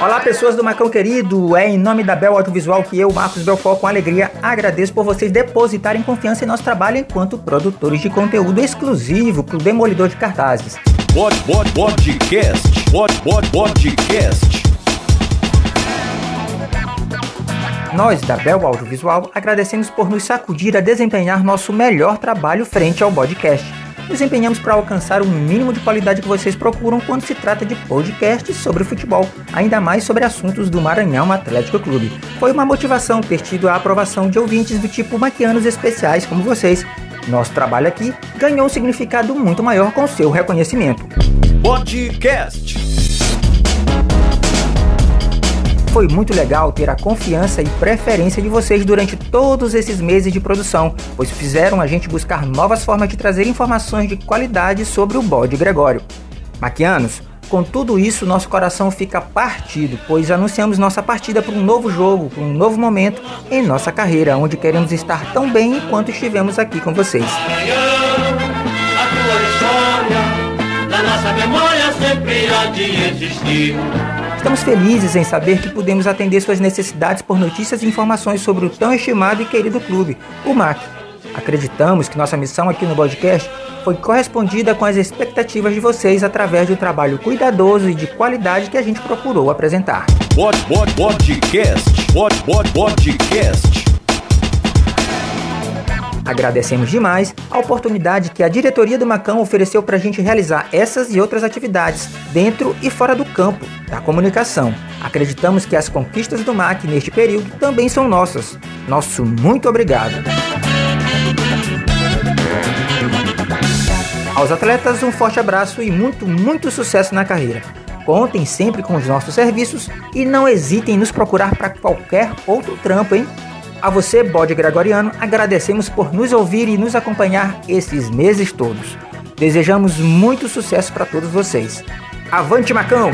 Olá, pessoas do Macão querido. É em nome da Bel Audiovisual que eu, Marcos Belfort, com alegria agradeço por vocês depositarem confiança em nosso trabalho enquanto produtores de conteúdo exclusivo para o Demolidor de Cartazes. Pod, pod, podcast. Pod, pod, podcast. Nós, da Bel Audiovisual, agradecemos por nos sacudir a desempenhar nosso melhor trabalho frente ao podcast desempenhamos para alcançar o mínimo de qualidade que vocês procuram quando se trata de podcasts sobre futebol, ainda mais sobre assuntos do Maranhão Atlético Clube. Foi uma motivação ter tido a aprovação de ouvintes do tipo maquianos especiais como vocês. Nosso trabalho aqui ganhou um significado muito maior com seu reconhecimento. Podcast. Foi muito legal ter a confiança e preferência de vocês durante todos esses meses de produção, pois fizeram a gente buscar novas formas de trazer informações de qualidade sobre o bode Gregório. Maquianos, com tudo isso, nosso coração fica partido, pois anunciamos nossa partida para um novo jogo, para um novo momento em nossa carreira, onde queremos estar tão bem enquanto estivemos aqui com vocês. a tua história, na nossa memória sempre há de existir. Estamos felizes em saber que pudemos atender suas necessidades por notícias e informações sobre o tão estimado e querido clube, o MAC. Acreditamos que nossa missão aqui no podcast foi correspondida com as expectativas de vocês através do trabalho cuidadoso e de qualidade que a gente procurou apresentar. Pod, pod, podcast. Pod, pod, podcast. Agradecemos demais a oportunidade que a diretoria do Macão ofereceu para a gente realizar essas e outras atividades dentro e fora do campo da comunicação. Acreditamos que as conquistas do MAC neste período também são nossas. Nosso muito obrigado. Aos atletas, um forte abraço e muito, muito sucesso na carreira. Contem sempre com os nossos serviços e não hesitem em nos procurar para qualquer outro trampo, hein? A você, bode gregoriano, agradecemos por nos ouvir e nos acompanhar esses meses todos. Desejamos muito sucesso para todos vocês. Avante Macão!